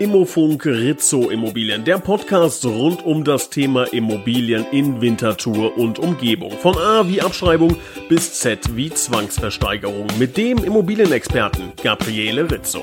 Immofunk Rizzo Immobilien, der Podcast rund um das Thema Immobilien in Winterthur und Umgebung. Von A wie Abschreibung bis Z wie Zwangsversteigerung mit dem Immobilienexperten Gabriele Rizzo.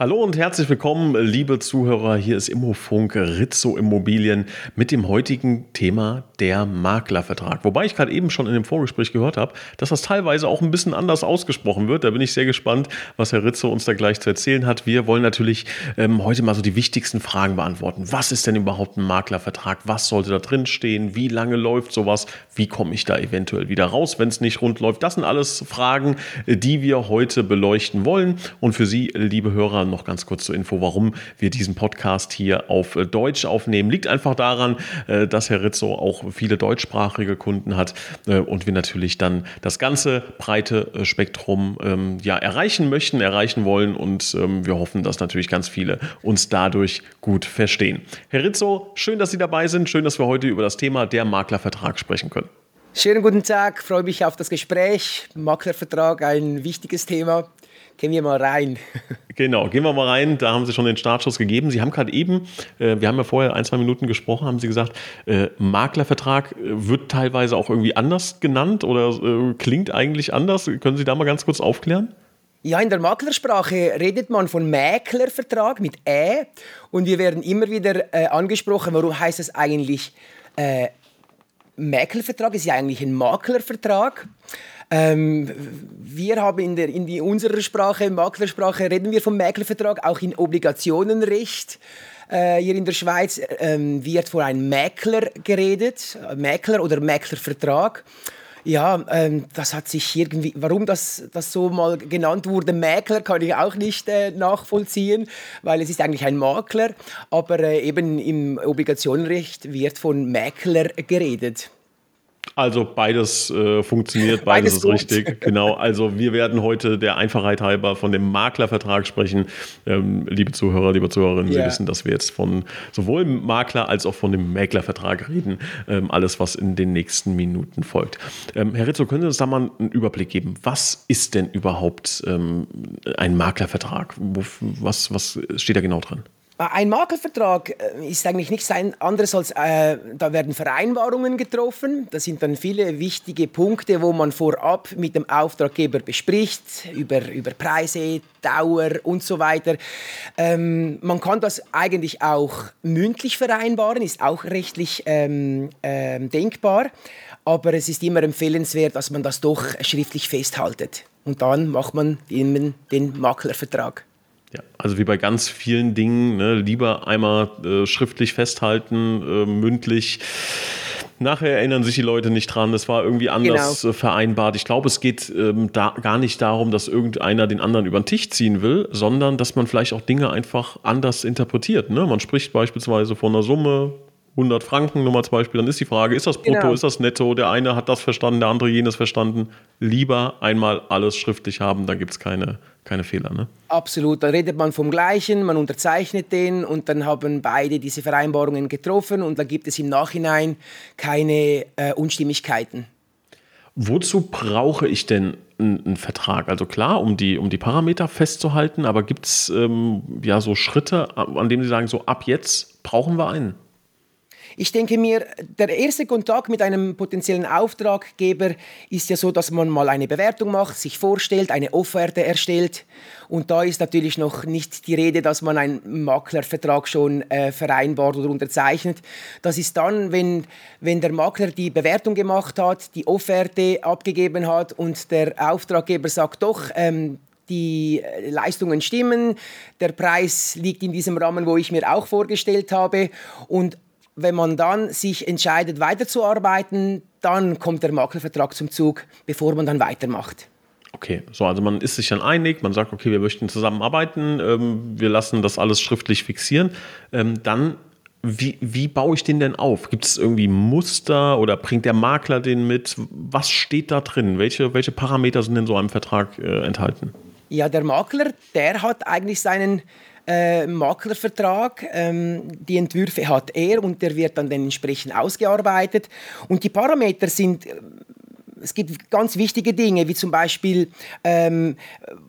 Hallo und herzlich willkommen, liebe Zuhörer. Hier ist Immofunk Rizzo Immobilien mit dem heutigen Thema der Maklervertrag. Wobei ich gerade eben schon in dem Vorgespräch gehört habe, dass das teilweise auch ein bisschen anders ausgesprochen wird. Da bin ich sehr gespannt, was Herr Rizzo uns da gleich zu erzählen hat. Wir wollen natürlich ähm, heute mal so die wichtigsten Fragen beantworten. Was ist denn überhaupt ein Maklervertrag? Was sollte da drin stehen? Wie lange läuft sowas? Wie komme ich da eventuell wieder raus, wenn es nicht rund läuft? Das sind alles Fragen, die wir heute beleuchten wollen. Und für Sie, liebe Hörer, noch ganz kurz zur Info, warum wir diesen Podcast hier auf äh, Deutsch aufnehmen. Liegt einfach daran, äh, dass Herr Rizzo auch viele deutschsprachige Kunden hat äh, und wir natürlich dann das ganze breite Spektrum ähm, ja, erreichen möchten, erreichen wollen und ähm, wir hoffen, dass natürlich ganz viele uns dadurch gut verstehen. Herr Rizzo, schön, dass Sie dabei sind. Schön, dass wir heute über das Thema der Maklervertrag sprechen können. Schönen guten Tag, freue mich auf das Gespräch. Maklervertrag, ein wichtiges Thema. Gehen wir mal rein. Genau, gehen wir mal rein. Da haben Sie schon den Startschuss gegeben. Sie haben gerade eben, äh, wir haben ja vorher ein, zwei Minuten gesprochen, haben Sie gesagt, äh, Maklervertrag äh, wird teilweise auch irgendwie anders genannt oder äh, klingt eigentlich anders. Können Sie da mal ganz kurz aufklären? Ja, in der Maklersprache redet man von Mäklervertrag mit Ä und wir werden immer wieder äh, angesprochen, warum heißt es eigentlich äh, Mäklervertrag? Ist ja eigentlich ein Maklervertrag. Ähm, wir haben in, der, in unserer Sprache, Maklersprache, reden wir vom Maklervertrag, auch in Obligationenrecht. Äh, hier in der Schweiz ähm, wird von einem Mäkler geredet, Mäkler oder Mäklervertrag. Ja, ähm, das hat sich irgendwie, warum das, das so mal genannt wurde, Mäkler, kann ich auch nicht äh, nachvollziehen, weil es ist eigentlich ein Makler, aber äh, eben im Obligationenrecht wird von Mäkler geredet. Also beides äh, funktioniert, beides, beides ist gut. richtig. Genau. Also wir werden heute der Einfachheit halber von dem Maklervertrag sprechen. Ähm, liebe Zuhörer, liebe Zuhörerinnen, yeah. Sie wissen, dass wir jetzt von sowohl Makler als auch von dem Mäklervertrag reden. Ähm, alles, was in den nächsten Minuten folgt. Ähm, Herr Rizzo, können Sie uns da mal einen Überblick geben? Was ist denn überhaupt ähm, ein Maklervertrag? Wo, was, was steht da genau drin? Ein Maklervertrag äh, ist eigentlich nichts anderes als, äh, da werden Vereinbarungen getroffen. Das sind dann viele wichtige Punkte, wo man vorab mit dem Auftraggeber bespricht, über, über Preise, Dauer und so weiter. Ähm, man kann das eigentlich auch mündlich vereinbaren, ist auch rechtlich ähm, ähm, denkbar. Aber es ist immer empfehlenswert, dass man das doch schriftlich festhaltet. Und dann macht man den, den Maklervertrag. Ja, also wie bei ganz vielen Dingen, ne, lieber einmal äh, schriftlich festhalten, äh, mündlich. Nachher erinnern sich die Leute nicht dran, das war irgendwie anders genau. Äh, vereinbart. Ich glaube, es geht ähm, da gar nicht darum, dass irgendeiner den anderen über den Tisch ziehen will, sondern dass man vielleicht auch Dinge einfach anders interpretiert. Ne? Man spricht beispielsweise von einer Summe, 100 Franken, nur mal zum Beispiel, dann ist die Frage, ist das brutto, genau. ist das netto? Der eine hat das verstanden, der andere jenes verstanden. Lieber einmal alles schriftlich haben, da gibt es keine keine Fehler, ne? Absolut, da redet man vom Gleichen, man unterzeichnet den und dann haben beide diese Vereinbarungen getroffen und da gibt es im Nachhinein keine äh, Unstimmigkeiten. Wozu brauche ich denn einen Vertrag? Also klar, um die, um die Parameter festzuhalten, aber gibt es ähm, ja so Schritte, an denen Sie sagen, so ab jetzt brauchen wir einen? Ich denke mir, der erste Kontakt mit einem potenziellen Auftraggeber ist ja so, dass man mal eine Bewertung macht, sich vorstellt, eine Offerte erstellt. Und da ist natürlich noch nicht die Rede, dass man einen Maklervertrag schon äh, vereinbart oder unterzeichnet. Das ist dann, wenn, wenn der Makler die Bewertung gemacht hat, die Offerte abgegeben hat und der Auftraggeber sagt doch, ähm, die Leistungen stimmen, der Preis liegt in diesem Rahmen, wo ich mir auch vorgestellt habe und wenn man dann sich entscheidet, weiterzuarbeiten, dann kommt der Maklervertrag zum Zug, bevor man dann weitermacht. Okay, so, also man ist sich dann einig, man sagt, okay, wir möchten zusammenarbeiten, ähm, wir lassen das alles schriftlich fixieren. Ähm, dann, wie, wie baue ich den denn auf? Gibt es irgendwie Muster oder bringt der Makler den mit? Was steht da drin? Welche, welche Parameter sind in so einem Vertrag äh, enthalten? Ja, der Makler, der hat eigentlich seinen äh, Maklervertrag. Ähm, die Entwürfe hat er und der wird dann entsprechend ausgearbeitet. Und die Parameter sind äh, es gibt ganz wichtige Dinge, wie zum Beispiel, ähm,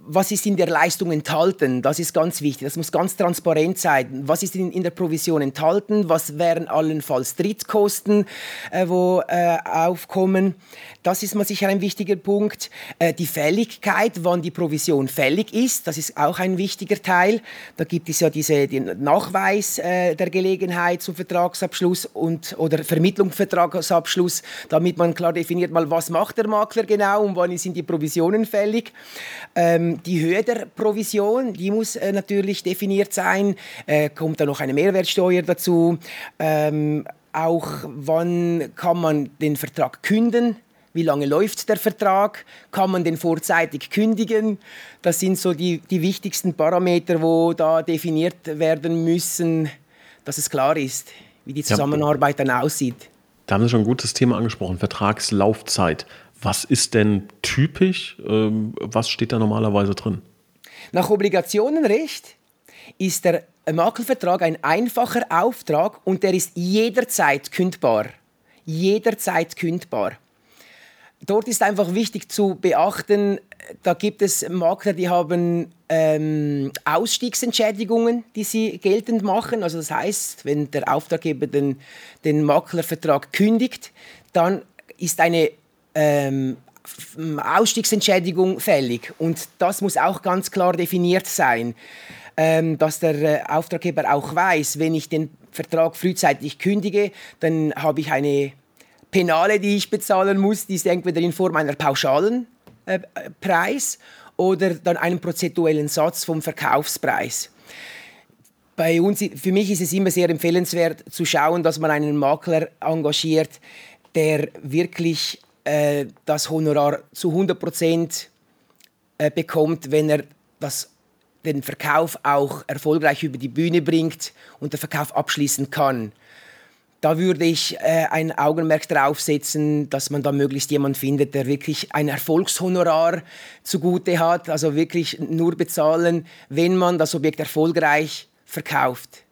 was ist in der Leistung enthalten? Das ist ganz wichtig. Das muss ganz transparent sein. Was ist in, in der Provision enthalten? Was wären allenfalls Drittkosten, äh, wo äh, aufkommen? Das ist mal sicher ein wichtiger Punkt. Äh, die Fälligkeit, wann die Provision fällig ist, das ist auch ein wichtiger Teil. Da gibt es ja diese, den Nachweis äh, der Gelegenheit zum Vertragsabschluss und, oder Vermittlung Vertragsabschluss, damit man klar definiert, mal, was macht der Makler genau und wann sind die Provisionen fällig. Ähm, die Höhe der Provision, die muss äh, natürlich definiert sein. Äh, kommt da noch eine Mehrwertsteuer dazu? Ähm, auch wann kann man den Vertrag künden? Wie lange läuft der Vertrag? Kann man den vorzeitig kündigen? Das sind so die, die wichtigsten Parameter, wo da definiert werden müssen, dass es klar ist, wie die Zusammenarbeit dann aussieht. Da haben Sie schon ein gutes Thema angesprochen, Vertragslaufzeit. Was ist denn typisch? Ähm, was steht da normalerweise drin? Nach Obligationenrecht ist der Makelvertrag ein einfacher Auftrag und der ist jederzeit kündbar. Jederzeit kündbar. Dort ist einfach wichtig zu beachten, da gibt es Makler, die haben ähm, Ausstiegsentschädigungen, die sie geltend machen. Also das heißt, wenn der Auftraggeber den, den Maklervertrag kündigt, dann ist eine ähm, Ausstiegsentschädigung fällig. Und das muss auch ganz klar definiert sein, ähm, dass der äh, Auftraggeber auch weiß, wenn ich den Vertrag frühzeitig kündige, dann habe ich eine Penale, die ich bezahlen muss, die ist entweder in Form einer pauschalen äh, Preis oder dann einen prozentuellen Satz vom Verkaufspreis. Bei uns, für mich ist es immer sehr empfehlenswert zu schauen, dass man einen Makler engagiert, der wirklich äh, das Honorar zu 100 Prozent äh, bekommt, wenn er das, den Verkauf auch erfolgreich über die Bühne bringt und der Verkauf abschließen kann da würde ich äh, ein Augenmerk darauf setzen, dass man da möglichst jemanden findet, der wirklich ein Erfolgshonorar zugute hat, also wirklich nur bezahlen, wenn man das Objekt erfolgreich verkauft.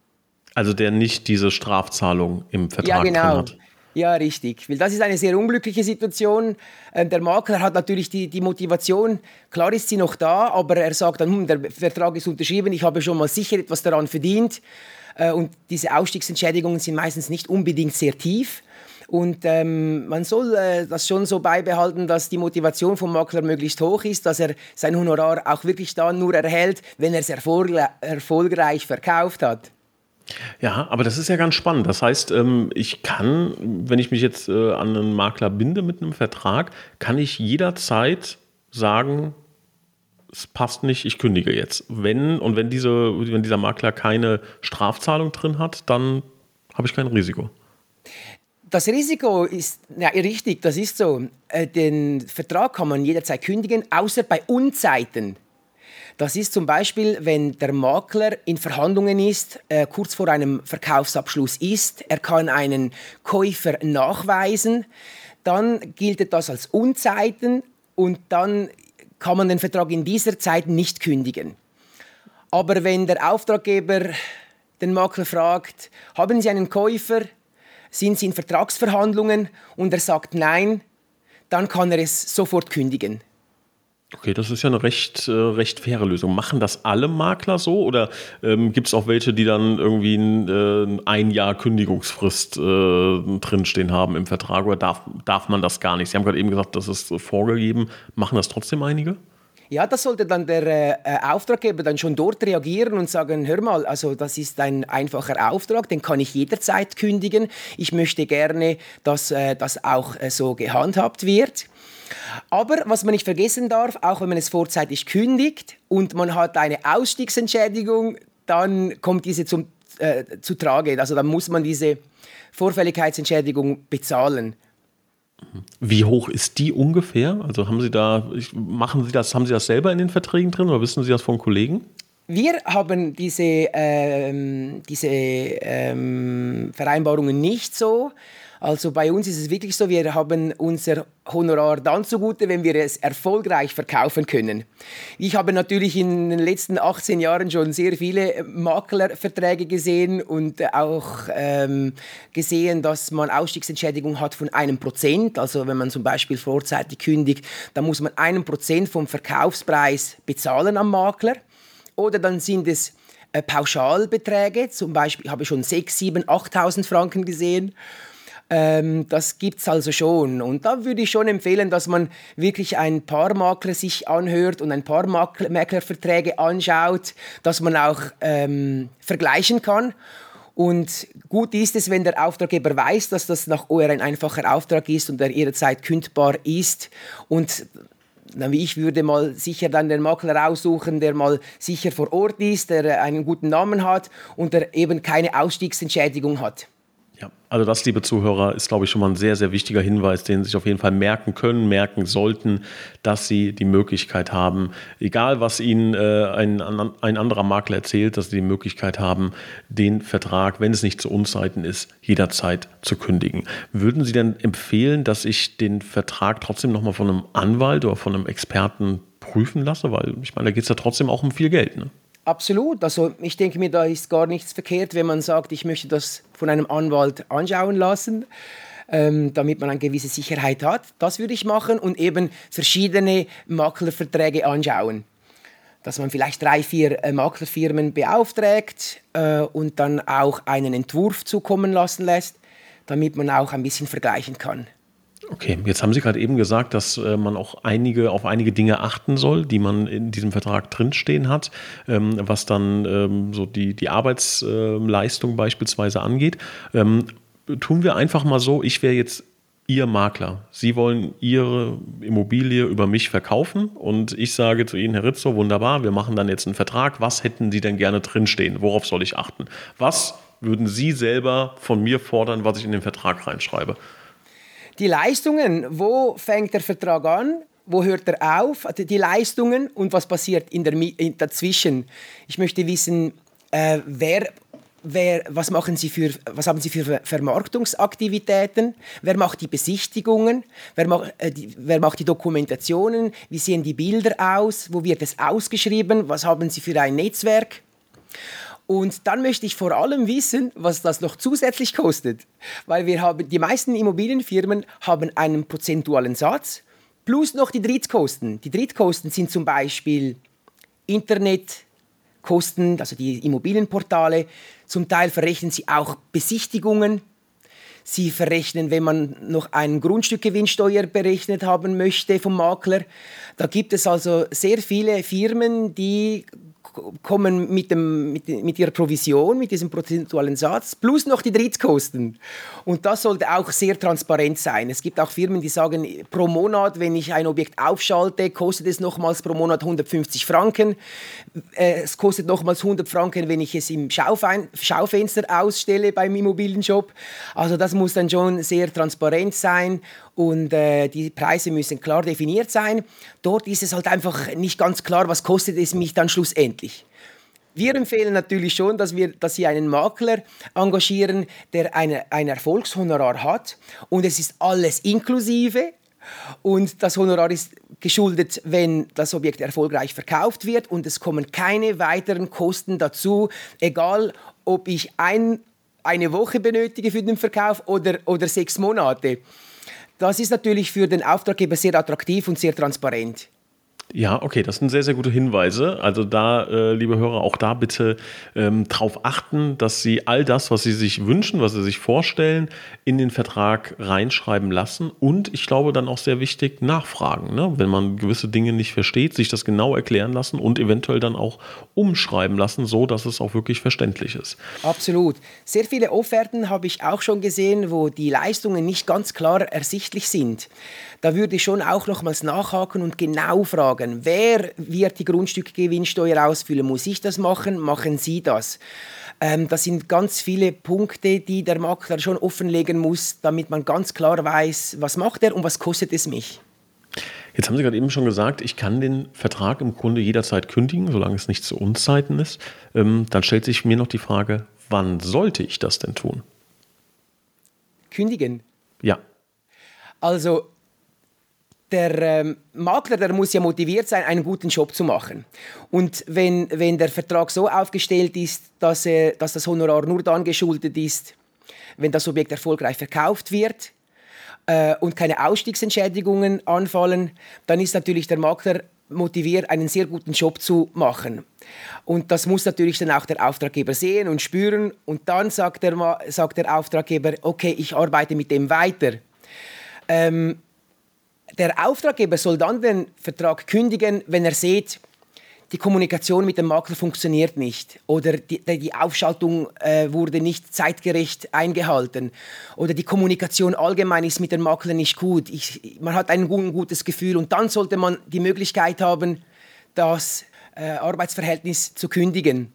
Also der nicht diese Strafzahlung im Vertrag ja, genau. hat. Ja, richtig. Weil das ist eine sehr unglückliche Situation. Ähm, der Makler hat natürlich die, die Motivation, klar ist sie noch da, aber er sagt dann, hm, der Vertrag ist unterschrieben, ich habe schon mal sicher etwas daran verdient. Äh, und diese Ausstiegsentschädigungen sind meistens nicht unbedingt sehr tief. Und ähm, man soll äh, das schon so beibehalten, dass die Motivation vom Makler möglichst hoch ist, dass er sein Honorar auch wirklich dann nur erhält, wenn er es erfolgreich verkauft hat. Ja, aber das ist ja ganz spannend. Das heißt, ähm, ich kann, wenn ich mich jetzt äh, an einen Makler binde mit einem Vertrag, kann ich jederzeit sagen, es passt nicht, ich kündige jetzt. Wenn und wenn, diese, wenn dieser Makler keine Strafzahlung drin hat, dann habe ich kein Risiko. Das Risiko ist ja, richtig, das ist so. Äh, den Vertrag kann man jederzeit kündigen, außer bei Unzeiten. Das ist zum Beispiel, wenn der Makler in Verhandlungen ist, äh, kurz vor einem Verkaufsabschluss ist, er kann einen Käufer nachweisen, dann gilt das als Unzeiten und dann kann man den Vertrag in dieser Zeit nicht kündigen. Aber wenn der Auftraggeber den Makler fragt, haben Sie einen Käufer, sind Sie in Vertragsverhandlungen und er sagt nein, dann kann er es sofort kündigen. Okay, das ist ja eine recht, äh, recht faire Lösung. Machen das alle Makler so oder ähm, gibt es auch welche, die dann irgendwie ein, äh, ein Jahr Kündigungsfrist äh, drinstehen haben im Vertrag oder darf, darf man das gar nicht? Sie haben gerade eben gesagt, das ist vorgegeben. Machen das trotzdem einige? Ja, das sollte dann der äh, Auftraggeber dann schon dort reagieren und sagen, hör mal, also das ist ein einfacher Auftrag, den kann ich jederzeit kündigen. Ich möchte gerne, dass äh, das auch äh, so gehandhabt wird. Aber was man nicht vergessen darf, auch wenn man es vorzeitig kündigt und man hat eine Ausstiegsentschädigung, dann kommt diese zum, äh, zu Trage. Also dann muss man diese Vorfälligkeitsentschädigung bezahlen. Wie hoch ist die ungefähr? Also haben Sie da, machen Sie das, haben Sie das selber in den Verträgen drin oder wissen Sie das von Kollegen? Wir haben diese, ähm, diese ähm, Vereinbarungen nicht so. Also bei uns ist es wirklich so, wir haben unser Honorar dann zugute, wenn wir es erfolgreich verkaufen können. Ich habe natürlich in den letzten 18 Jahren schon sehr viele Maklerverträge gesehen und auch ähm, gesehen, dass man Ausstiegsentschädigung hat von einem Prozent. Also wenn man zum Beispiel vorzeitig kündigt, dann muss man einen Prozent vom Verkaufspreis bezahlen am Makler. Oder dann sind es äh, Pauschalbeträge, zum Beispiel habe ich schon 6, 7, 8.000 Franken gesehen. Ähm, das gibt es also schon. Und da würde ich schon empfehlen, dass man wirklich ein paar Makler sich anhört und ein paar Maklerverträge anschaut, dass man auch ähm, vergleichen kann. Und gut ist es, wenn der Auftraggeber weiß, dass das nach OR ein einfacher Auftrag ist und er jederzeit kündbar ist. Und ich würde mal sicher dann den Makler aussuchen, der mal sicher vor Ort ist, der einen guten Namen hat und der eben keine Ausstiegsentschädigung hat. Ja, also das, liebe Zuhörer, ist, glaube ich, schon mal ein sehr, sehr wichtiger Hinweis, den Sie sich auf jeden Fall merken können, merken sollten, dass Sie die Möglichkeit haben, egal was Ihnen äh, ein, ein anderer Makler erzählt, dass Sie die Möglichkeit haben, den Vertrag, wenn es nicht zu Unzeiten ist, jederzeit zu kündigen. Würden Sie denn empfehlen, dass ich den Vertrag trotzdem nochmal von einem Anwalt oder von einem Experten prüfen lasse? Weil ich meine, da geht es ja trotzdem auch um viel Geld. Ne? Absolut. Also ich denke mir, da ist gar nichts verkehrt, wenn man sagt, ich möchte das von einem Anwalt anschauen lassen, ähm, damit man eine gewisse Sicherheit hat. Das würde ich machen und eben verschiedene Maklerverträge anschauen. Dass man vielleicht drei, vier äh, Maklerfirmen beauftragt äh, und dann auch einen Entwurf zukommen lassen lässt, damit man auch ein bisschen vergleichen kann. Okay, jetzt haben Sie gerade eben gesagt, dass äh, man auch einige, auf einige Dinge achten soll, die man in diesem Vertrag drinstehen hat, ähm, was dann ähm, so die, die Arbeitsleistung beispielsweise angeht. Ähm, tun wir einfach mal so, ich wäre jetzt Ihr Makler. Sie wollen Ihre Immobilie über mich verkaufen und ich sage zu Ihnen, Herr Rizzo, wunderbar, wir machen dann jetzt einen Vertrag. Was hätten Sie denn gerne drinstehen? Worauf soll ich achten? Was würden Sie selber von mir fordern, was ich in den Vertrag reinschreibe? Die Leistungen, wo fängt der Vertrag an? Wo hört er auf? Also die Leistungen und was passiert in der, in dazwischen? Ich möchte wissen, äh, wer Wer, was, machen Sie für, was haben Sie für Vermarktungsaktivitäten? Wer macht die Besichtigungen? Wer, macht, äh, die, wer macht die Dokumentationen? Wie sehen die Bilder aus? Wo wird es ausgeschrieben? Was haben Sie für ein Netzwerk? Und dann möchte ich vor allem wissen, was das noch zusätzlich kostet. Weil wir haben, die meisten Immobilienfirmen haben einen prozentualen Satz plus noch die Drittkosten. Die Drittkosten sind zum Beispiel Internetkosten, also die Immobilienportale. Zum Teil verrechnen sie auch Besichtigungen. Sie verrechnen, wenn man noch einen Grundstückgewinnsteuer berechnet haben möchte vom Makler. Da gibt es also sehr viele Firmen, die kommen mit, dem, mit, mit ihrer Provision, mit diesem prozentualen Satz, plus noch die Drittkosten. Und das sollte auch sehr transparent sein. Es gibt auch Firmen, die sagen, pro Monat, wenn ich ein Objekt aufschalte, kostet es nochmals pro Monat 150 Franken. Äh, es kostet nochmals 100 Franken, wenn ich es im Schaufein Schaufenster ausstelle beim Immobilienshop. Also das muss dann schon sehr transparent sein und äh, die Preise müssen klar definiert sein. Dort ist es halt einfach nicht ganz klar, was kostet es mich dann schlussendlich. Wir empfehlen natürlich schon, dass, wir, dass Sie einen Makler engagieren, der eine, ein Erfolgshonorar hat und es ist alles inklusive und das Honorar ist geschuldet, wenn das Objekt erfolgreich verkauft wird und es kommen keine weiteren Kosten dazu, egal ob ich ein, eine Woche benötige für den Verkauf oder, oder sechs Monate. Das ist natürlich für den Auftraggeber sehr attraktiv und sehr transparent. Ja, okay, das sind sehr, sehr gute Hinweise. Also da, äh, liebe Hörer, auch da bitte ähm, darauf achten, dass Sie all das, was Sie sich wünschen, was Sie sich vorstellen, in den Vertrag reinschreiben lassen und ich glaube dann auch sehr wichtig, nachfragen. Ne? Wenn man gewisse Dinge nicht versteht, sich das genau erklären lassen und eventuell dann auch umschreiben lassen, so dass es auch wirklich verständlich ist. Absolut. Sehr viele Offerten habe ich auch schon gesehen, wo die Leistungen nicht ganz klar ersichtlich sind da würde ich schon auch nochmals nachhaken und genau fragen, wer wird die Grundstückgewinnsteuer ausfüllen? Muss ich das machen? Machen Sie das? Ähm, das sind ganz viele Punkte, die der Makler schon offenlegen muss, damit man ganz klar weiß, was macht er und was kostet es mich. Jetzt haben Sie gerade eben schon gesagt, ich kann den Vertrag im Grunde jederzeit kündigen, solange es nicht zu Unzeiten ist. Ähm, dann stellt sich mir noch die Frage, wann sollte ich das denn tun? Kündigen. Ja. Also der ähm, Makler, der muss ja motiviert sein, einen guten Job zu machen. Und wenn, wenn der Vertrag so aufgestellt ist, dass, er, dass das Honorar nur dann geschuldet ist, wenn das Objekt erfolgreich verkauft wird äh, und keine Ausstiegsentschädigungen anfallen, dann ist natürlich der Makler motiviert, einen sehr guten Job zu machen. Und das muss natürlich dann auch der Auftraggeber sehen und spüren. Und dann sagt der, sagt der Auftraggeber, okay, ich arbeite mit dem weiter. Ähm, der Auftraggeber soll dann den Vertrag kündigen, wenn er sieht, die Kommunikation mit dem Makler funktioniert nicht oder die, die Aufschaltung äh, wurde nicht zeitgerecht eingehalten oder die Kommunikation allgemein ist mit dem Makler nicht gut. Ich, man hat ein, ein gutes Gefühl und dann sollte man die Möglichkeit haben, das äh, Arbeitsverhältnis zu kündigen.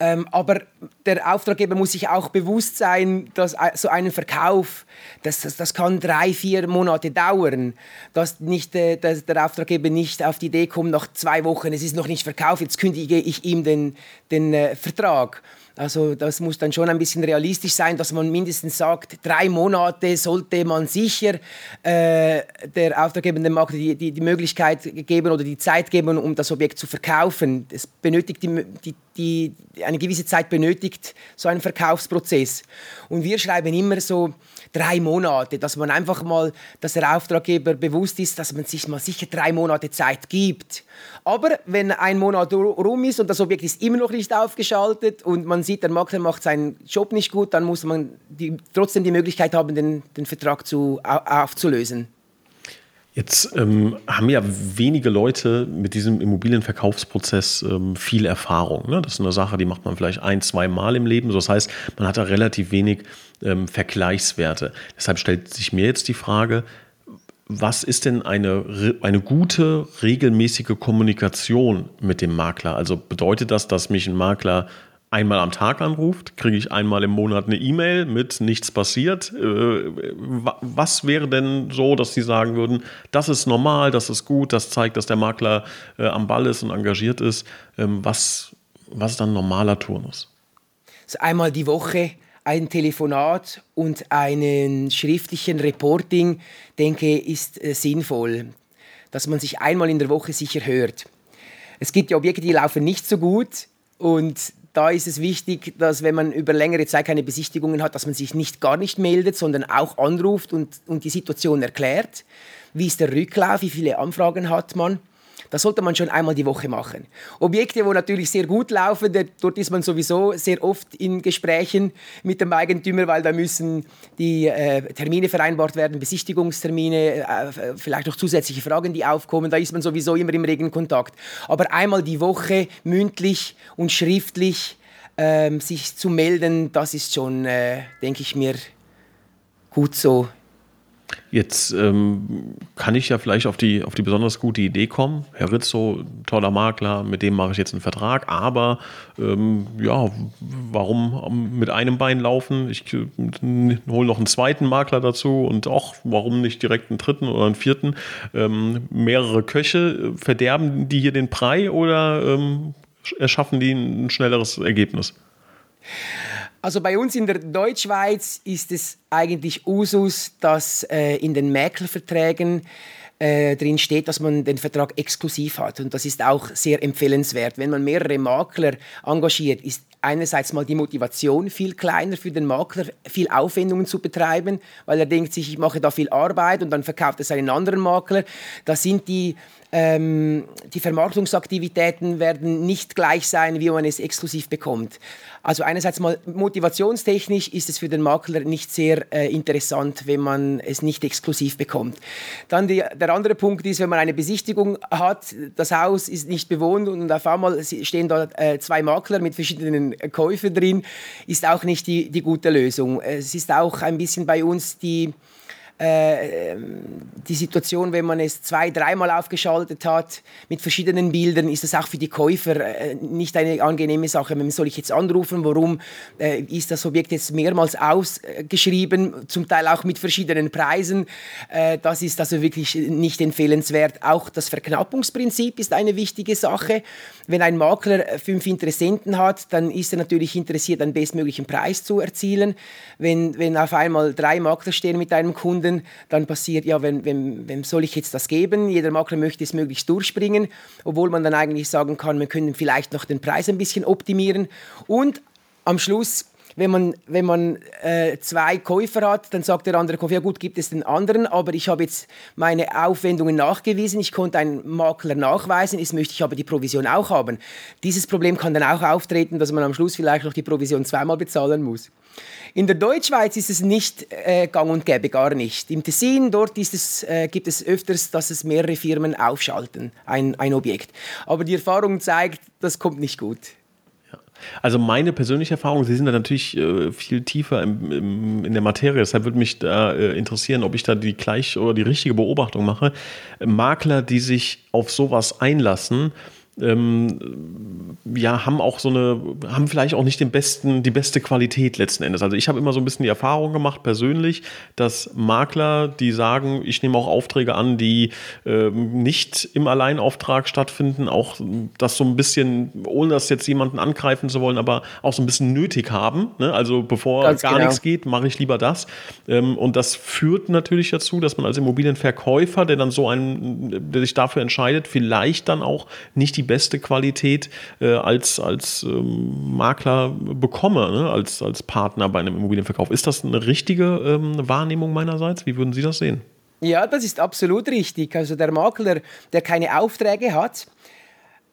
Ähm, aber der Auftraggeber muss sich auch bewusst sein, dass so ein Verkauf, das, das, das kann drei, vier Monate dauern, dass, nicht, äh, dass der Auftraggeber nicht auf die Idee kommt, nach zwei Wochen, es ist noch nicht verkauft, jetzt kündige ich ihm den, den äh, Vertrag. Also das muss dann schon ein bisschen realistisch sein, dass man mindestens sagt, drei Monate sollte man sicher äh, der auftraggebenden Markt die, die, die, Möglichkeit geben oder die Zeit geben, um das Objekt zu verkaufen. Es benötigt die, die, die, eine gewisse Zeit benötigt so ein Verkaufsprozess. Und wir schreiben immer so drei Monate, dass man einfach mal, dass der Auftraggeber bewusst ist, dass man sich mal sicher drei Monate Zeit gibt. Aber wenn ein Monat rum ist und das Objekt ist immer noch nicht aufgeschaltet und man sieht, der Makler macht seinen Job nicht gut, dann muss man die, trotzdem die Möglichkeit haben, den, den Vertrag zu, aufzulösen. Jetzt ähm, haben ja wenige Leute mit diesem Immobilienverkaufsprozess ähm, viel Erfahrung. Ne? Das ist eine Sache, die macht man vielleicht ein, zwei Mal im Leben. das heißt, man hat da relativ wenig ähm, Vergleichswerte. Deshalb stellt sich mir jetzt die Frage, was ist denn eine, eine gute, regelmäßige Kommunikation mit dem Makler? Also bedeutet das, dass mich ein Makler einmal am Tag anruft, kriege ich einmal im Monat eine E-Mail mit nichts passiert. Äh, was wäre denn so, dass Sie sagen würden, das ist normal, das ist gut, das zeigt, dass der Makler äh, am Ball ist und engagiert ist. Ähm, was, was ist dann normaler Turnus? Einmal die Woche ein Telefonat und einen schriftlichen Reporting, denke ist äh, sinnvoll, dass man sich einmal in der Woche sicher hört. Es gibt ja Objekte, die laufen nicht so gut und da ist es wichtig, dass wenn man über längere Zeit keine Besichtigungen hat, dass man sich nicht gar nicht meldet, sondern auch anruft und, und die Situation erklärt. Wie ist der Rücklauf? Wie viele Anfragen hat man? Das sollte man schon einmal die Woche machen. Objekte, wo natürlich sehr gut laufen, dort ist man sowieso sehr oft in Gesprächen mit dem Eigentümer, weil da müssen die äh, Termine vereinbart werden, Besichtigungstermine, äh, vielleicht noch zusätzliche Fragen, die aufkommen. Da ist man sowieso immer im regen Kontakt. Aber einmal die Woche mündlich und schriftlich ähm, sich zu melden, das ist schon, äh, denke ich mir, gut so Jetzt ähm, kann ich ja vielleicht auf die, auf die besonders gute Idee kommen. Herr Rizzo, toller Makler, mit dem mache ich jetzt einen Vertrag, aber ähm, ja, warum mit einem Bein laufen? Ich äh, hole noch einen zweiten Makler dazu und auch, warum nicht direkt einen dritten oder einen vierten? Ähm, mehrere Köche, verderben die hier den Brei oder ähm, erschaffen die ein schnelleres Ergebnis? Also bei uns in der Deutschschweiz ist es eigentlich Usus, dass äh, in den Mäklerverträgen äh, drin steht, dass man den Vertrag exklusiv hat. Und das ist auch sehr empfehlenswert. Wenn man mehrere Makler engagiert, ist einerseits mal die Motivation viel kleiner für den Makler, viel Aufwendungen zu betreiben, weil er denkt sich, ich mache da viel Arbeit und dann verkauft es einen anderen Makler. Da sind die ähm, die Vermarktungsaktivitäten werden nicht gleich sein, wie man es exklusiv bekommt. Also einerseits mal motivationstechnisch ist es für den Makler nicht sehr äh, interessant, wenn man es nicht exklusiv bekommt. Dann die, der andere Punkt ist, wenn man eine Besichtigung hat, das Haus ist nicht bewohnt und auf einmal stehen da äh, zwei Makler mit verschiedenen Käufen drin, ist auch nicht die, die gute Lösung. Es ist auch ein bisschen bei uns die äh, die Situation, wenn man es zwei, dreimal aufgeschaltet hat mit verschiedenen Bildern, ist das auch für die Käufer äh, nicht eine angenehme Sache. Soll ich jetzt anrufen? Warum äh, ist das Objekt jetzt mehrmals ausgeschrieben, zum Teil auch mit verschiedenen Preisen? Äh, das ist also wirklich nicht empfehlenswert. Auch das Verknappungsprinzip ist eine wichtige Sache. Wenn ein Makler fünf Interessenten hat, dann ist er natürlich interessiert, einen bestmöglichen Preis zu erzielen. Wenn, wenn auf einmal drei Makler stehen mit einem Kunden, Kunden dann passiert, ja, wem, wem, wem soll ich jetzt das geben? Jeder Makler möchte es möglichst durchspringen, obwohl man dann eigentlich sagen kann, wir können vielleicht noch den Preis ein bisschen optimieren. Und am Schluss wenn man, wenn man äh, zwei Käufer hat, dann sagt der andere Käufer, ja gut, gibt es den anderen, aber ich habe jetzt meine Aufwendungen nachgewiesen, ich konnte einen Makler nachweisen, jetzt möchte ich aber die Provision auch haben. Dieses Problem kann dann auch auftreten, dass man am Schluss vielleicht noch die Provision zweimal bezahlen muss. In der Deutschschweiz ist es nicht äh, gang und gäbe, gar nicht. Im Tessin, dort es, äh, gibt es öfters, dass es mehrere Firmen aufschalten, ein, ein Objekt. Aber die Erfahrung zeigt, das kommt nicht gut. Also meine persönliche Erfahrung, Sie sind da natürlich äh, viel tiefer im, im, in der Materie, deshalb würde mich da äh, interessieren, ob ich da die gleich oder die richtige Beobachtung mache. Makler, die sich auf sowas einlassen, ähm, ja, haben auch so eine, haben vielleicht auch nicht den besten, die beste Qualität letzten Endes. Also ich habe immer so ein bisschen die Erfahrung gemacht, persönlich, dass Makler, die sagen, ich nehme auch Aufträge an, die ähm, nicht im Alleinauftrag stattfinden, auch das so ein bisschen, ohne das jetzt jemanden angreifen zu wollen, aber auch so ein bisschen nötig haben. Ne? Also bevor Ganz gar genau. nichts geht, mache ich lieber das. Ähm, und das führt natürlich dazu, dass man als Immobilienverkäufer, der dann so einen, der sich dafür entscheidet, vielleicht dann auch nicht die beste Qualität äh, als, als ähm, Makler bekomme, ne? als, als Partner bei einem Immobilienverkauf. Ist das eine richtige ähm, Wahrnehmung meinerseits? Wie würden Sie das sehen? Ja, das ist absolut richtig. Also der Makler, der keine Aufträge hat,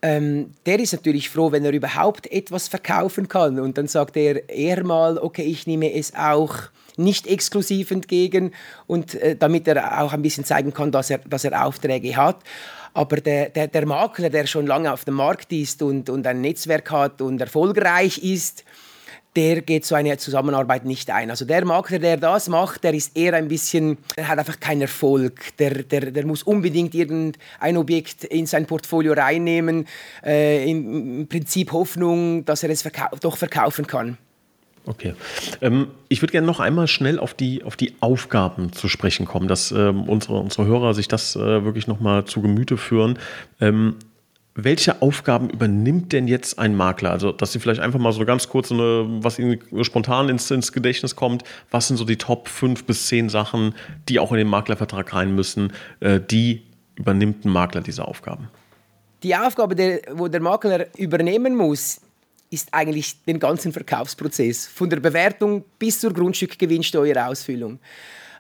ähm, der ist natürlich froh, wenn er überhaupt etwas verkaufen kann. Und dann sagt er eher mal, okay, ich nehme es auch nicht exklusiv entgegen und äh, damit er auch ein bisschen zeigen kann, dass er, dass er Aufträge hat. Aber der, der, der Makler, der schon lange auf dem Markt ist und, und ein Netzwerk hat und erfolgreich ist, der geht so eine Zusammenarbeit nicht ein. Also der Makler, der das macht, der ist eher ein bisschen, der hat einfach keinen Erfolg. Der, der, der muss unbedingt irgendein Objekt in sein Portfolio reinnehmen, äh, im Prinzip Hoffnung, dass er es verkau doch verkaufen kann. Okay. Ähm, ich würde gerne noch einmal schnell auf die, auf die Aufgaben zu sprechen kommen, dass ähm, unsere, unsere Hörer sich das äh, wirklich nochmal zu Gemüte führen. Ähm, welche Aufgaben übernimmt denn jetzt ein Makler? Also, dass Sie vielleicht einfach mal so ganz kurz, eine, was Ihnen spontan ins, ins Gedächtnis kommt, was sind so die Top 5 bis 10 Sachen, die auch in den Maklervertrag rein müssen, äh, die übernimmt ein Makler diese Aufgaben? Die Aufgabe, wo der Makler übernehmen muss, ist eigentlich den ganzen Verkaufsprozess, von der Bewertung bis zur Grundstückgewinnsteuerausfüllung.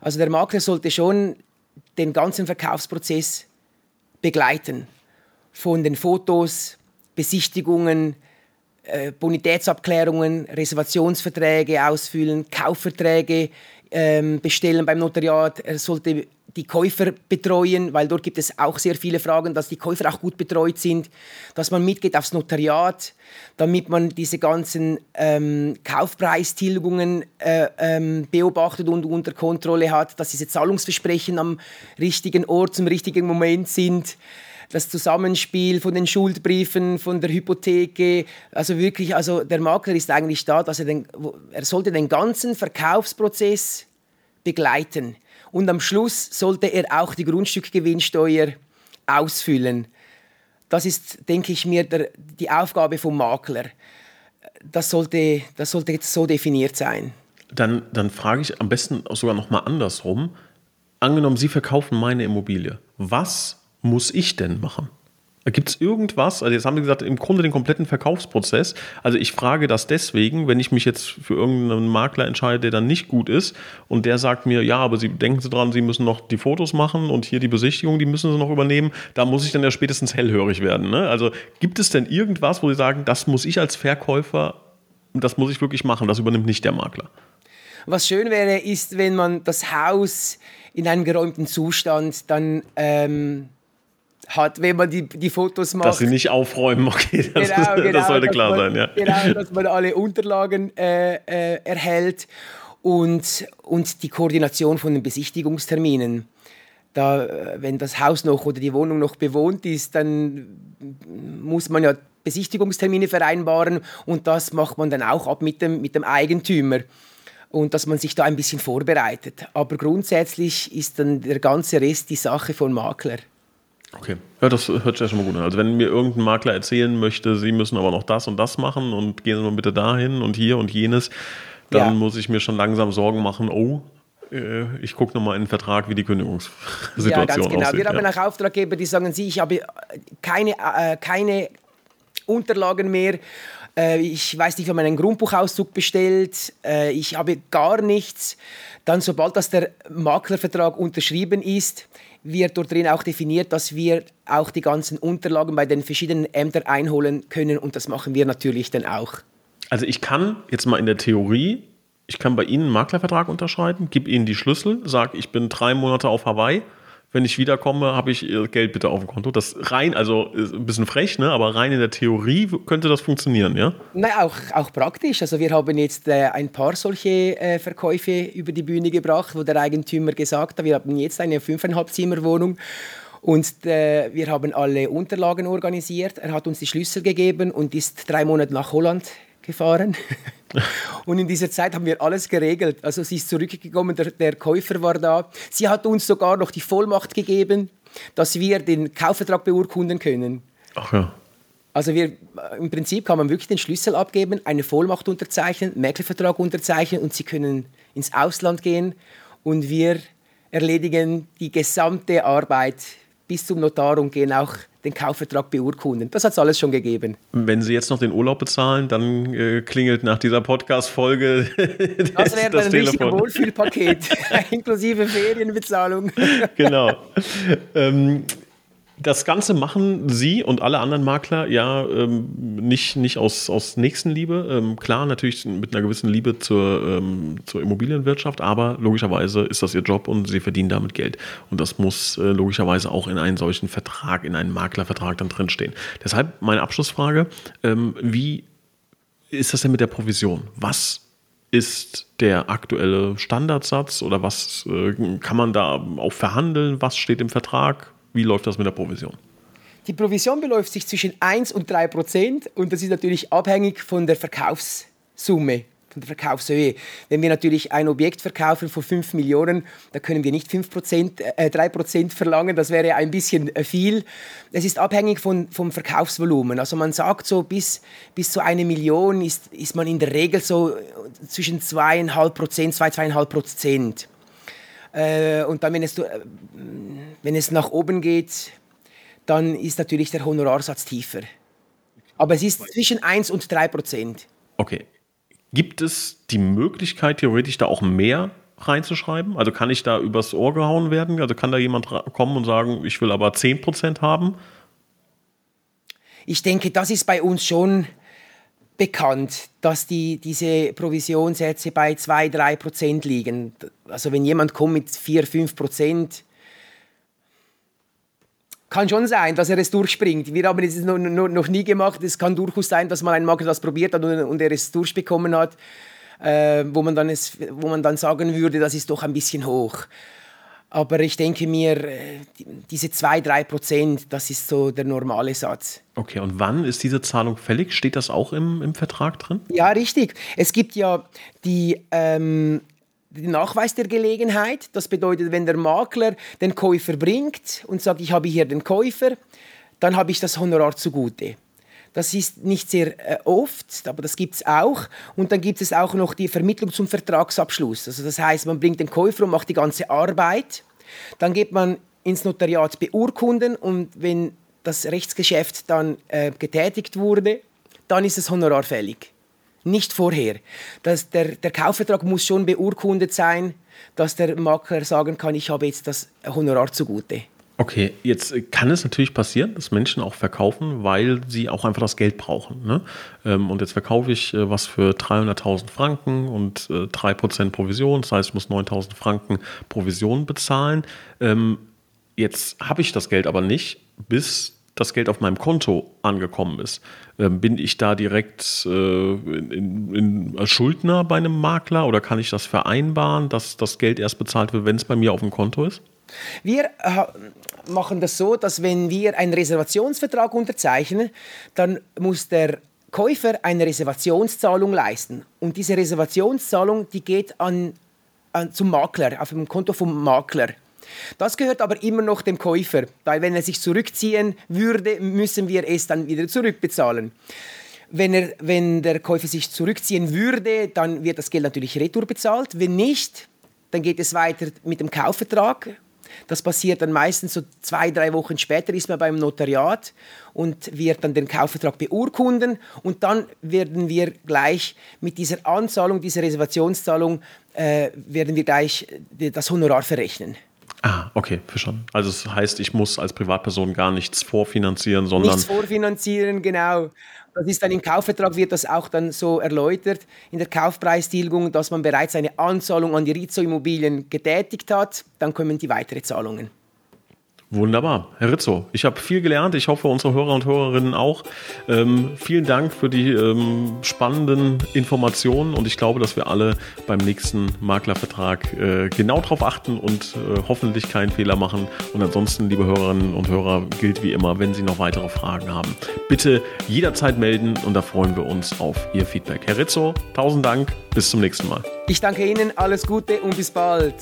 Also der Makler sollte schon den ganzen Verkaufsprozess begleiten. Von den Fotos, Besichtigungen, äh, Bonitätsabklärungen, Reservationsverträge ausfüllen, Kaufverträge ähm, bestellen beim Notariat. Er sollte die Käufer betreuen, weil dort gibt es auch sehr viele Fragen, dass die Käufer auch gut betreut sind, dass man mitgeht aufs Notariat, damit man diese ganzen ähm, Kaufpreistilgungen äh, ähm, beobachtet und unter Kontrolle hat, dass diese Zahlungsversprechen am richtigen Ort zum richtigen Moment sind das Zusammenspiel von den Schuldbriefen, von der Hypotheke. Also wirklich, also der Makler ist eigentlich da, dass er, den, er sollte den ganzen Verkaufsprozess begleiten und am Schluss sollte er auch die Grundstückgewinnsteuer ausfüllen. Das ist, denke ich mir, der, die Aufgabe vom Makler. Das sollte, das sollte jetzt so definiert sein. Dann, dann frage ich am besten sogar noch mal andersrum. Angenommen, Sie verkaufen meine Immobilie. Was muss ich denn machen? Gibt es irgendwas, also jetzt haben wir gesagt, im Grunde den kompletten Verkaufsprozess. Also ich frage das deswegen, wenn ich mich jetzt für irgendeinen Makler entscheide, der dann nicht gut ist und der sagt mir, ja, aber Sie denken Sie dran, Sie müssen noch die Fotos machen und hier die Besichtigung, die müssen Sie noch übernehmen, da muss ich dann ja spätestens hellhörig werden. Ne? Also gibt es denn irgendwas, wo Sie sagen, das muss ich als Verkäufer, das muss ich wirklich machen, das übernimmt nicht der Makler? Was schön wäre, ist, wenn man das Haus in einem geräumten Zustand dann ähm hat, wenn man die, die Fotos macht. Dass sie nicht aufräumen, okay, das, genau, genau, das sollte klar man, sein, ja. Genau, dass man alle Unterlagen äh, äh, erhält. und, und die Koordination von den Besichtigungsterminen. Da, äh, wenn das Haus noch oder die Wohnung noch bewohnt ist, dann muss man ja Besichtigungstermine vereinbaren und das macht man dann auch ab mit dem, mit dem Eigentümer und dass man sich da ein bisschen vorbereitet. Aber grundsätzlich ist dann der ganze Rest die Sache von Makler. Okay, ja, das hört sich ja schon mal gut an. Also wenn mir irgendein Makler erzählen möchte, Sie müssen aber noch das und das machen und gehen Sie mal bitte dahin und hier und jenes, dann ja. muss ich mir schon langsam Sorgen machen, oh, äh, ich gucke nochmal in den Vertrag, wie die Kündigungssituation ja, ganz genau. aussieht. Wir haben auch Auftraggeber, die sagen, Sie, ich habe keine, äh, keine Unterlagen mehr. Äh, ich weiß nicht, wir haben einen Grundbuchauszug bestellt. Äh, ich habe gar nichts. Dann, sobald das der Maklervertrag unterschrieben ist, wird dort drin auch definiert, dass wir auch die ganzen Unterlagen bei den verschiedenen Ämtern einholen können und das machen wir natürlich dann auch. Also ich kann jetzt mal in der Theorie, ich kann bei Ihnen einen Maklervertrag unterschreiben, gebe Ihnen die Schlüssel, sage, ich bin drei Monate auf Hawaii. Wenn ich wiederkomme, habe ich Ihr Geld bitte auf dem Konto. Das rein, also ein bisschen frech, ne? aber rein in der Theorie könnte das funktionieren, ja? Nein, auch, auch praktisch. Also wir haben jetzt äh, ein paar solche äh, Verkäufe über die Bühne gebracht, wo der Eigentümer gesagt hat, wir haben jetzt eine 5,5 Zimmer Wohnung und äh, wir haben alle Unterlagen organisiert. Er hat uns die Schlüssel gegeben und ist drei Monate nach Holland gefahren. Und in dieser Zeit haben wir alles geregelt. Also sie ist zurückgekommen, der, der, Käufer war da. Sie hat uns sogar noch die Vollmacht gegeben, dass wir den Kaufvertrag beurkunden können. Ach ja. Also wir, im Prinzip kann man wirklich den Schlüssel abgeben, eine Vollmacht unterzeichnen, Mäklervertrag unterzeichnen und Sie können ins Ausland gehen und wir erledigen die gesamte Arbeit bis zum Notar und gehen auch den Kaufvertrag beurkunden. Das hat es alles schon gegeben. Wenn Sie jetzt noch den Urlaub bezahlen, dann äh, klingelt nach dieser Podcast-Folge das wäre das ein richtiges Wohlfühlpaket, inklusive Ferienbezahlung. genau. Ähm, das Ganze machen Sie und alle anderen Makler ja ähm, nicht, nicht aus, aus Nächstenliebe. Ähm, klar, natürlich mit einer gewissen Liebe zur, ähm, zur Immobilienwirtschaft, aber logischerweise ist das Ihr Job und Sie verdienen damit Geld. Und das muss äh, logischerweise auch in einen solchen Vertrag, in einen Maklervertrag dann drinstehen. Deshalb meine Abschlussfrage: ähm, Wie ist das denn mit der Provision? Was ist der aktuelle Standardsatz oder was äh, kann man da auch verhandeln? Was steht im Vertrag? Wie läuft das mit der Provision? Die Provision beläuft sich zwischen 1 und 3 Prozent und das ist natürlich abhängig von der Verkaufssumme, von der Verkaufshöhe. Wenn wir natürlich ein Objekt verkaufen von 5 Millionen, da können wir nicht 5 äh, 3 Prozent verlangen, das wäre ein bisschen äh, viel. Es ist abhängig von, vom Verkaufsvolumen. Also man sagt so, bis, bis zu eine Million ist, ist man in der Regel so zwischen 2,5 Prozent, 2, 2,5 Prozent. Äh, und dann, wenn es, äh, wenn es nach oben geht, dann ist natürlich der Honorarsatz tiefer. Aber es ist zwischen 1 und 3 Prozent. Okay. Gibt es die Möglichkeit, theoretisch da auch mehr reinzuschreiben? Also kann ich da übers Ohr gehauen werden? Also kann da jemand kommen und sagen, ich will aber 10 Prozent haben? Ich denke, das ist bei uns schon bekannt, dass die, diese Provisionssätze bei 2-3 Prozent liegen. Also wenn jemand kommt mit 4-5 Prozent, kann schon sein, dass er es durchspringt. Wir haben es noch, noch, noch nie gemacht. Es kann durchaus sein, dass mal ein Makler das probiert hat und, und er es durchbekommen hat, äh, wo, man dann es, wo man dann sagen würde, das ist doch ein bisschen hoch. Aber ich denke mir, äh, diese 2-3 Prozent, das ist so der normale Satz. Okay, und wann ist diese Zahlung fällig? Steht das auch im, im Vertrag drin? Ja, richtig. Es gibt ja die, ähm, den Nachweis der Gelegenheit. Das bedeutet, wenn der Makler den Käufer bringt und sagt, ich habe hier den Käufer, dann habe ich das Honorar zugute. Das ist nicht sehr äh, oft, aber das gibt es auch. Und dann gibt es auch noch die Vermittlung zum Vertragsabschluss. Also das heißt, man bringt den Käufer und macht die ganze Arbeit. Dann geht man ins Notariat beurkunden und wenn das Rechtsgeschäft dann äh, getätigt wurde, dann ist das Honorar fällig. Nicht vorher. Das, der, der Kaufvertrag muss schon beurkundet sein, dass der Makler sagen kann, ich habe jetzt das Honorar zugute. Okay, jetzt kann es natürlich passieren, dass Menschen auch verkaufen, weil sie auch einfach das Geld brauchen. Ne? Ähm, und jetzt verkaufe ich äh, was für 300.000 Franken und 3% äh, Provision, das heißt, ich muss 9.000 Franken Provision bezahlen. Ähm, jetzt habe ich das Geld aber nicht, bis das Geld auf meinem Konto angekommen ist, ähm, bin ich da direkt äh, in, in, als Schuldner bei einem Makler oder kann ich das vereinbaren, dass das Geld erst bezahlt wird, wenn es bei mir auf dem Konto ist? Wir äh, machen das so, dass wenn wir einen Reservationsvertrag unterzeichnen, dann muss der Käufer eine Reservationszahlung leisten. Und diese Reservationszahlung, die geht an, an, zum Makler, auf dem Konto vom Makler. Das gehört aber immer noch dem Käufer, weil wenn er sich zurückziehen würde, müssen wir es dann wieder zurückbezahlen. Wenn, er, wenn der Käufer sich zurückziehen würde, dann wird das Geld natürlich retour bezahlt. Wenn nicht, dann geht es weiter mit dem Kaufvertrag. Das passiert dann meistens so zwei, drei Wochen später, ist man beim Notariat und wird dann den Kaufvertrag beurkunden und dann werden wir gleich mit dieser Anzahlung, dieser Reservationszahlung, äh, werden wir gleich das Honorar verrechnen. Ah, okay, verstanden. Also das heißt, ich muss als Privatperson gar nichts vorfinanzieren, sondern... Nichts vorfinanzieren, genau. Das ist dann im Kaufvertrag wird das auch dann so erläutert in der Kaufpreistilgung, dass man bereits eine Anzahlung an die Rizzo Immobilien getätigt hat. Dann kommen die weiteren Zahlungen. Wunderbar. Herr Rizzo, ich habe viel gelernt. Ich hoffe, unsere Hörer und Hörerinnen auch. Ähm, vielen Dank für die ähm, spannenden Informationen und ich glaube, dass wir alle beim nächsten Maklervertrag äh, genau darauf achten und äh, hoffentlich keinen Fehler machen. Und ansonsten, liebe Hörerinnen und Hörer, gilt wie immer, wenn Sie noch weitere Fragen haben, bitte jederzeit melden und da freuen wir uns auf Ihr Feedback. Herr Rizzo, tausend Dank. Bis zum nächsten Mal. Ich danke Ihnen. Alles Gute und bis bald.